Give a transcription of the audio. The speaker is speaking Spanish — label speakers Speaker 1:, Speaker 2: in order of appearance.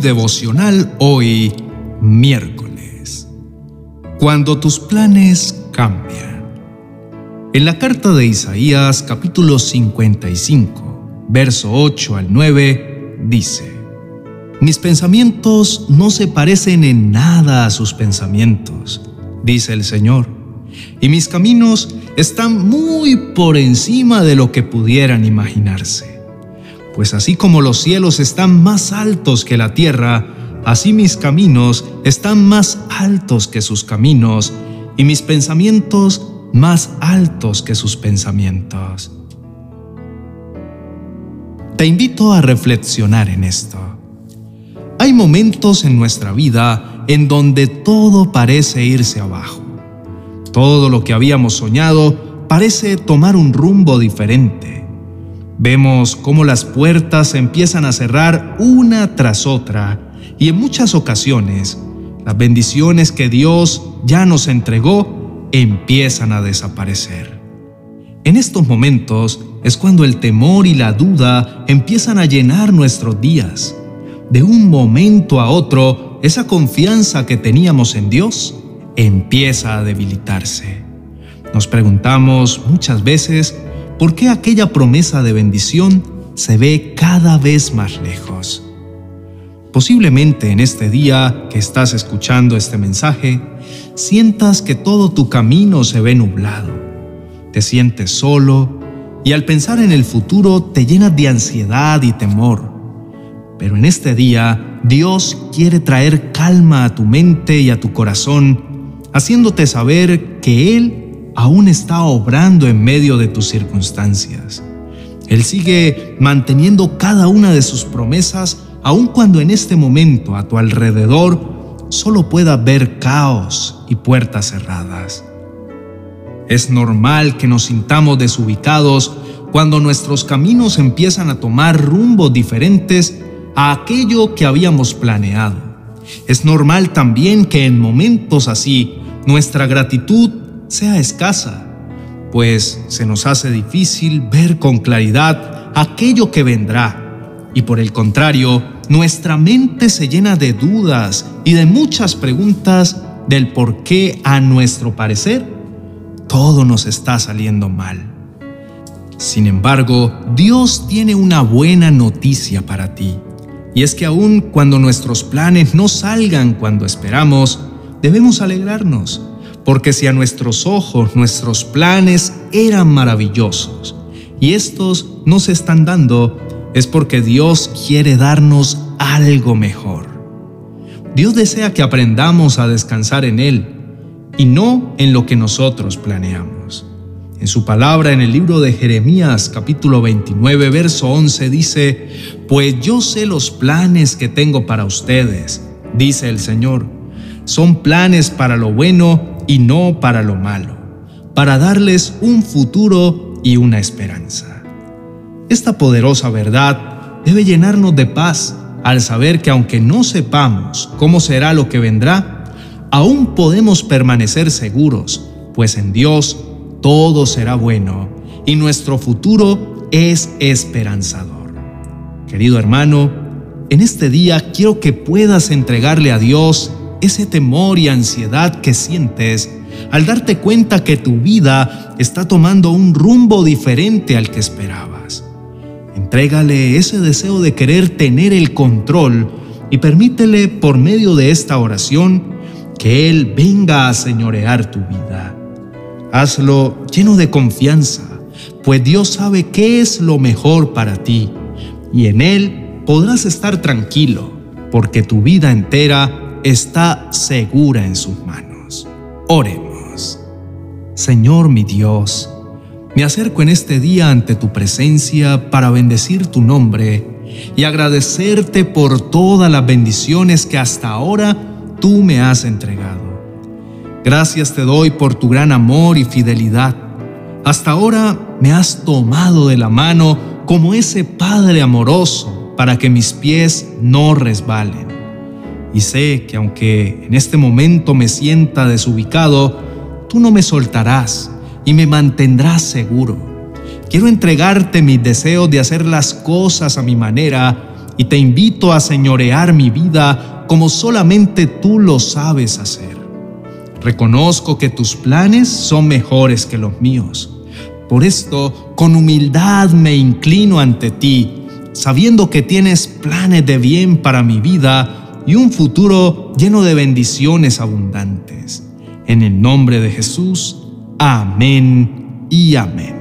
Speaker 1: devocional hoy, miércoles. Cuando tus planes cambian. En la carta de Isaías capítulo 55, verso 8 al 9, dice, Mis pensamientos no se parecen en nada a sus pensamientos, dice el Señor, y mis caminos están muy por encima de lo que pudieran imaginarse. Pues así como los cielos están más altos que la tierra, así mis caminos están más altos que sus caminos, y mis pensamientos más altos que sus pensamientos. Te invito a reflexionar en esto. Hay momentos en nuestra vida en donde todo parece irse abajo. Todo lo que habíamos soñado parece tomar un rumbo diferente Vemos cómo las puertas empiezan a cerrar una tras otra y en muchas ocasiones las bendiciones que Dios ya nos entregó empiezan a desaparecer. En estos momentos es cuando el temor y la duda empiezan a llenar nuestros días. De un momento a otro, esa confianza que teníamos en Dios empieza a debilitarse. Nos preguntamos muchas veces ¿por qué aquella promesa de bendición se ve cada vez más lejos? Posiblemente en este día que estás escuchando este mensaje, sientas que todo tu camino se ve nublado, te sientes solo y al pensar en el futuro te llenas de ansiedad y temor. Pero en este día Dios quiere traer calma a tu mente y a tu corazón, haciéndote saber que Él aún está obrando en medio de tus circunstancias. Él sigue manteniendo cada una de sus promesas, aun cuando en este momento a tu alrededor solo pueda ver caos y puertas cerradas. Es normal que nos sintamos desubicados cuando nuestros caminos empiezan a tomar rumbos diferentes a aquello que habíamos planeado. Es normal también que en momentos así nuestra gratitud sea escasa, pues se nos hace difícil ver con claridad aquello que vendrá. Y por el contrario, nuestra mente se llena de dudas y de muchas preguntas del por qué, a nuestro parecer, todo nos está saliendo mal. Sin embargo, Dios tiene una buena noticia para ti. Y es que aun cuando nuestros planes no salgan cuando esperamos, debemos alegrarnos porque si a nuestros ojos nuestros planes eran maravillosos y estos no se están dando, es porque Dios quiere darnos algo mejor. Dios desea que aprendamos a descansar en Él y no en lo que nosotros planeamos. En su palabra en el libro de Jeremías capítulo 29 verso 11 dice, Pues yo sé los planes que tengo para ustedes, dice el Señor. Son planes para lo bueno y no para lo malo, para darles un futuro y una esperanza. Esta poderosa verdad debe llenarnos de paz al saber que aunque no sepamos cómo será lo que vendrá, aún podemos permanecer seguros, pues en Dios todo será bueno y nuestro futuro es esperanzador. Querido hermano, en este día quiero que puedas entregarle a Dios ese temor y ansiedad que sientes al darte cuenta que tu vida está tomando un rumbo diferente al que esperabas. Entrégale ese deseo de querer tener el control y permítele por medio de esta oración que Él venga a señorear tu vida. Hazlo lleno de confianza, pues Dios sabe qué es lo mejor para ti y en Él podrás estar tranquilo, porque tu vida entera está segura en sus manos. Oremos. Señor mi Dios, me acerco en este día ante tu presencia para bendecir tu nombre y agradecerte por todas las bendiciones que hasta ahora tú me has entregado. Gracias te doy por tu gran amor y fidelidad. Hasta ahora me has tomado de la mano como ese Padre amoroso para que mis pies no resbalen y sé que aunque en este momento me sienta desubicado, tú no me soltarás y me mantendrás seguro. Quiero entregarte mis deseos de hacer las cosas a mi manera y te invito a señorear mi vida como solamente tú lo sabes hacer. Reconozco que tus planes son mejores que los míos. Por esto, con humildad me inclino ante ti, sabiendo que tienes planes de bien para mi vida y un futuro lleno de bendiciones abundantes. En el nombre de Jesús, amén y amén.